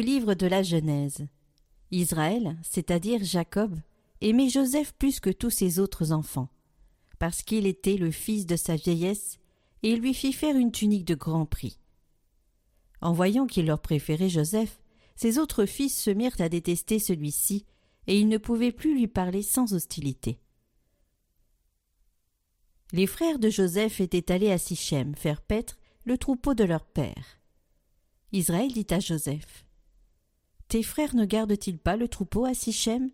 livre de la Genèse. Israël, c'est-à-dire Jacob, aimait Joseph plus que tous ses autres enfants, parce qu'il était le fils de sa vieillesse, et il lui fit faire une tunique de grand prix. En voyant qu'il leur préférait Joseph, ses autres fils se mirent à détester celui-ci, et ils ne pouvaient plus lui parler sans hostilité. Les frères de Joseph étaient allés à Sichem faire paître le troupeau de leur père. Israël dit à Joseph Tes frères ne gardent-ils pas le troupeau à Sichem?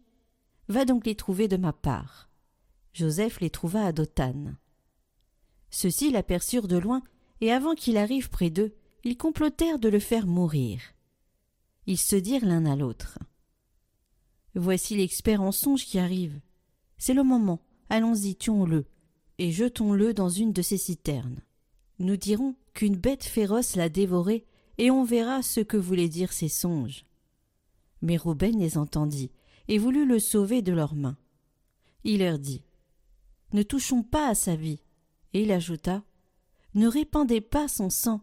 Va donc les trouver de ma part. Joseph les trouva à Dothan. Ceux-ci l'aperçurent de loin, et avant qu'il arrive près d'eux, ils complotèrent de le faire mourir. Ils se dirent l'un à l'autre. Voici l'expert en songe qui arrive. C'est le moment. Allons-y, tuons-le, et jetons-le dans une de ces citernes. Nous dirons qu'une bête féroce l'a dévoré, et on verra ce que voulaient dire ces songes. Mais Rouben les entendit, et voulut le sauver de leurs mains. Il leur dit. Ne touchons pas à sa vie. Et il ajouta. Ne répandez pas son sang,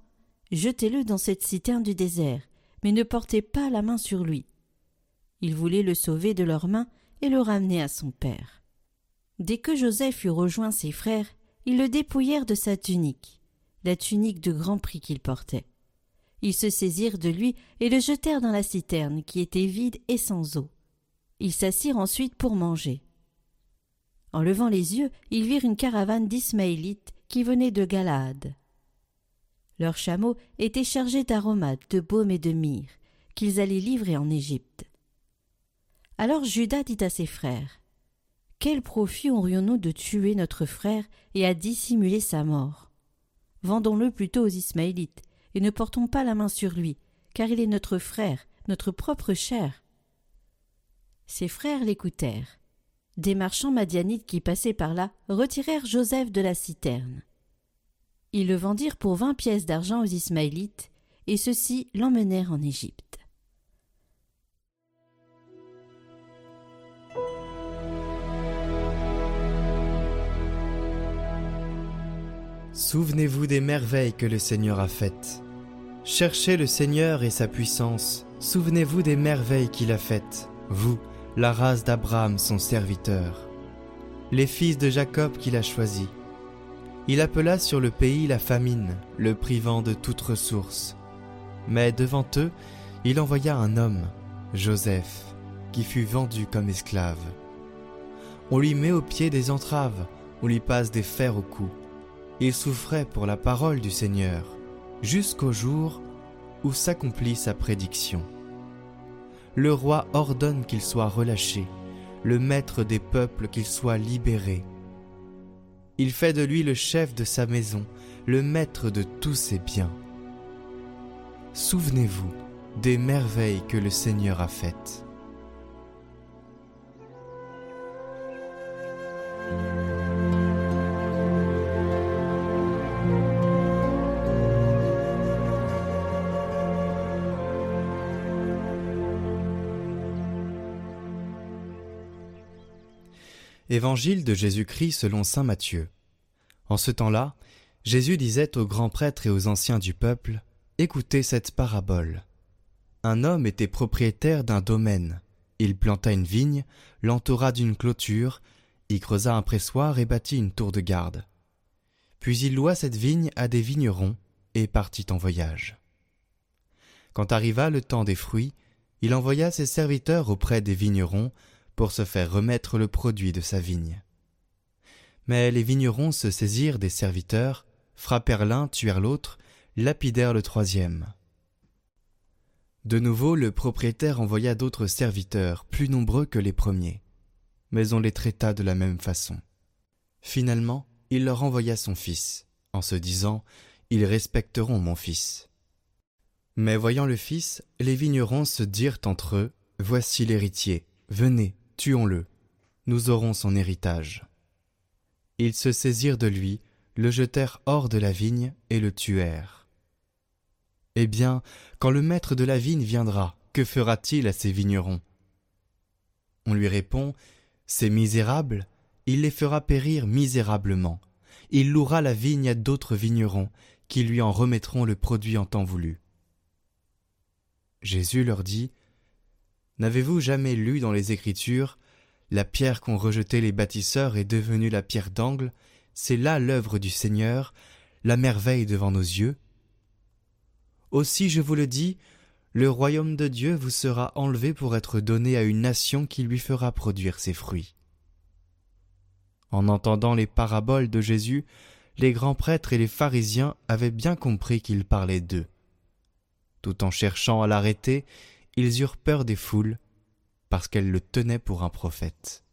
jetez-le dans cette citerne du désert, mais ne portez pas la main sur lui. Ils voulaient le sauver de leurs mains et le ramener à son père. Dès que Joseph eut rejoint ses frères, ils le dépouillèrent de sa tunique, la tunique de grand prix qu'il portait. Ils se saisirent de lui et le jetèrent dans la citerne qui était vide et sans eau. Ils s'assirent ensuite pour manger. En levant les yeux, ils virent une caravane d'Ismaélites qui venait de Galaad. Leurs chameaux étaient chargés d'aromates, de baume et de myrrhe, qu'ils allaient livrer en Égypte. Alors Judas dit à ses frères Quel profit aurions-nous de tuer notre frère et à dissimuler sa mort? Vendons-le plutôt aux Ismaélites, et ne portons pas la main sur lui, car il est notre frère, notre propre chair. Ses frères l'écoutèrent. Des marchands madianites qui passaient par là retirèrent Joseph de la citerne. Ils le vendirent pour vingt pièces d'argent aux Ismaélites, et ceux-ci l'emmenèrent en Égypte. Souvenez-vous des merveilles que le Seigneur a faites. Cherchez le Seigneur et sa puissance. Souvenez-vous des merveilles qu'il a faites, vous, la race d'Abraham son serviteur, les fils de Jacob qu'il a choisis. Il appela sur le pays la famine, le privant de toute ressource. Mais devant eux, il envoya un homme, Joseph, qui fut vendu comme esclave. On lui met au pied des entraves, on lui passe des fers au cou. Il souffrait pour la parole du Seigneur, jusqu'au jour où s'accomplit sa prédiction le roi ordonne qu'il soit relâché, le maître des peuples qu'il soit libéré. Il fait de lui le chef de sa maison, le maître de tous ses biens. Souvenez-vous des merveilles que le Seigneur a faites. Évangile de Jésus-Christ selon Saint Matthieu. En ce temps-là, Jésus disait aux grands prêtres et aux anciens du peuple, Écoutez cette parabole. Un homme était propriétaire d'un domaine. Il planta une vigne, l'entoura d'une clôture, y creusa un pressoir et bâtit une tour de garde. Puis il loua cette vigne à des vignerons et partit en voyage. Quand arriva le temps des fruits, il envoya ses serviteurs auprès des vignerons pour se faire remettre le produit de sa vigne. Mais les vignerons se saisirent des serviteurs, frappèrent l'un, tuèrent l'autre, lapidèrent le troisième. De nouveau le propriétaire envoya d'autres serviteurs, plus nombreux que les premiers, mais on les traita de la même façon. Finalement, il leur envoya son fils, en se disant Ils respecteront mon fils. Mais voyant le fils, les vignerons se dirent entre eux Voici l'héritier, venez, tuons-le, nous aurons son héritage. Ils se saisirent de lui, le jetèrent hors de la vigne et le tuèrent. Eh bien, quand le maître de la vigne viendra, que fera-t-il à ces vignerons? On lui répond Ces misérables, il les fera périr misérablement. Il louera la vigne à d'autres vignerons, qui lui en remettront le produit en temps voulu. Jésus leur dit N'avez-vous jamais lu dans les Écritures La pierre qu'ont rejetée les bâtisseurs est devenue la pierre d'angle, c'est là l'œuvre du Seigneur, la merveille devant nos yeux Aussi je vous le dis, le royaume de Dieu vous sera enlevé pour être donné à une nation qui lui fera produire ses fruits. En entendant les paraboles de Jésus, les grands prêtres et les pharisiens avaient bien compris qu'il parlait d'eux. Tout en cherchant à l'arrêter, ils eurent peur des foules, parce qu'elles le tenaient pour un prophète.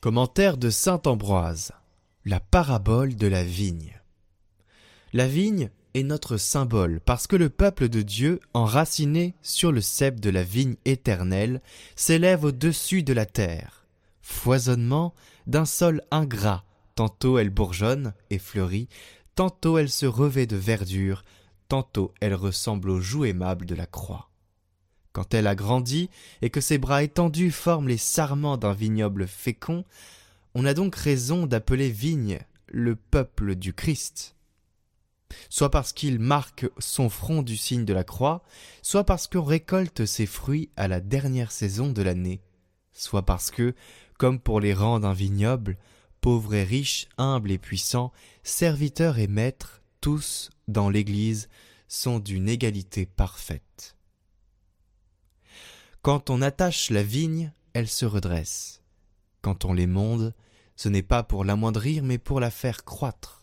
Commentaire de saint Ambroise. La parabole de la vigne. La vigne est notre symbole parce que le peuple de Dieu, enraciné sur le cep de la vigne éternelle, s'élève au-dessus de la terre. Foisonnement d'un sol ingrat, tantôt elle bourgeonne et fleurit, tantôt elle se revêt de verdure, tantôt elle ressemble aux joues aimables de la croix. Quand elle a grandi et que ses bras étendus forment les sarments d'un vignoble fécond, on a donc raison d'appeler vigne le peuple du Christ. Soit parce qu'il marque son front du signe de la croix, soit parce qu'on récolte ses fruits à la dernière saison de l'année, soit parce que, comme pour les rangs d'un vignoble, pauvres et riches, humbles et puissants, serviteurs et maîtres, tous, dans l'Église, sont d'une égalité parfaite. Quand on attache la vigne, elle se redresse. Quand on l'émonde, ce n'est pas pour l'amoindrir, mais pour la faire croître.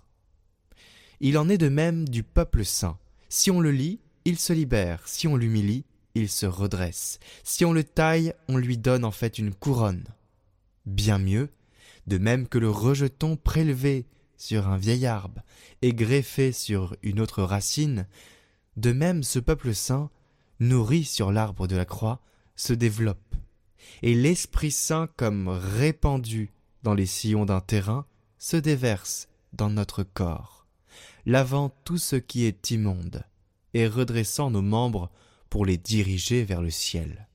Il en est de même du peuple saint. Si on le lit, il se libère. Si on l'humilie, il se redresse. Si on le taille, on lui donne en fait une couronne. Bien mieux, de même que le rejeton prélevé sur un vieil arbre et greffé sur une autre racine, de même ce peuple saint, nourri sur l'arbre de la croix, se développe, et l'Esprit Saint, comme répandu dans les sillons d'un terrain, se déverse dans notre corps, lavant tout ce qui est immonde, et redressant nos membres pour les diriger vers le ciel.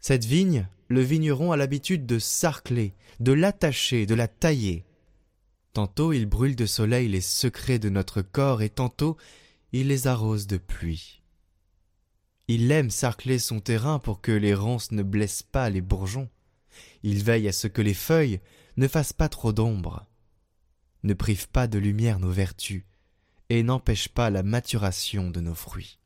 Cette vigne, le vigneron a l'habitude de sarcler, de l'attacher, de la tailler. Tantôt il brûle de soleil les secrets de notre corps et tantôt il les arrose de pluie. Il aime sarcler son terrain pour que les ronces ne blessent pas les bourgeons. Il veille à ce que les feuilles ne fassent pas trop d'ombre, ne prive pas de lumière nos vertus, et n'empêche pas la maturation de nos fruits.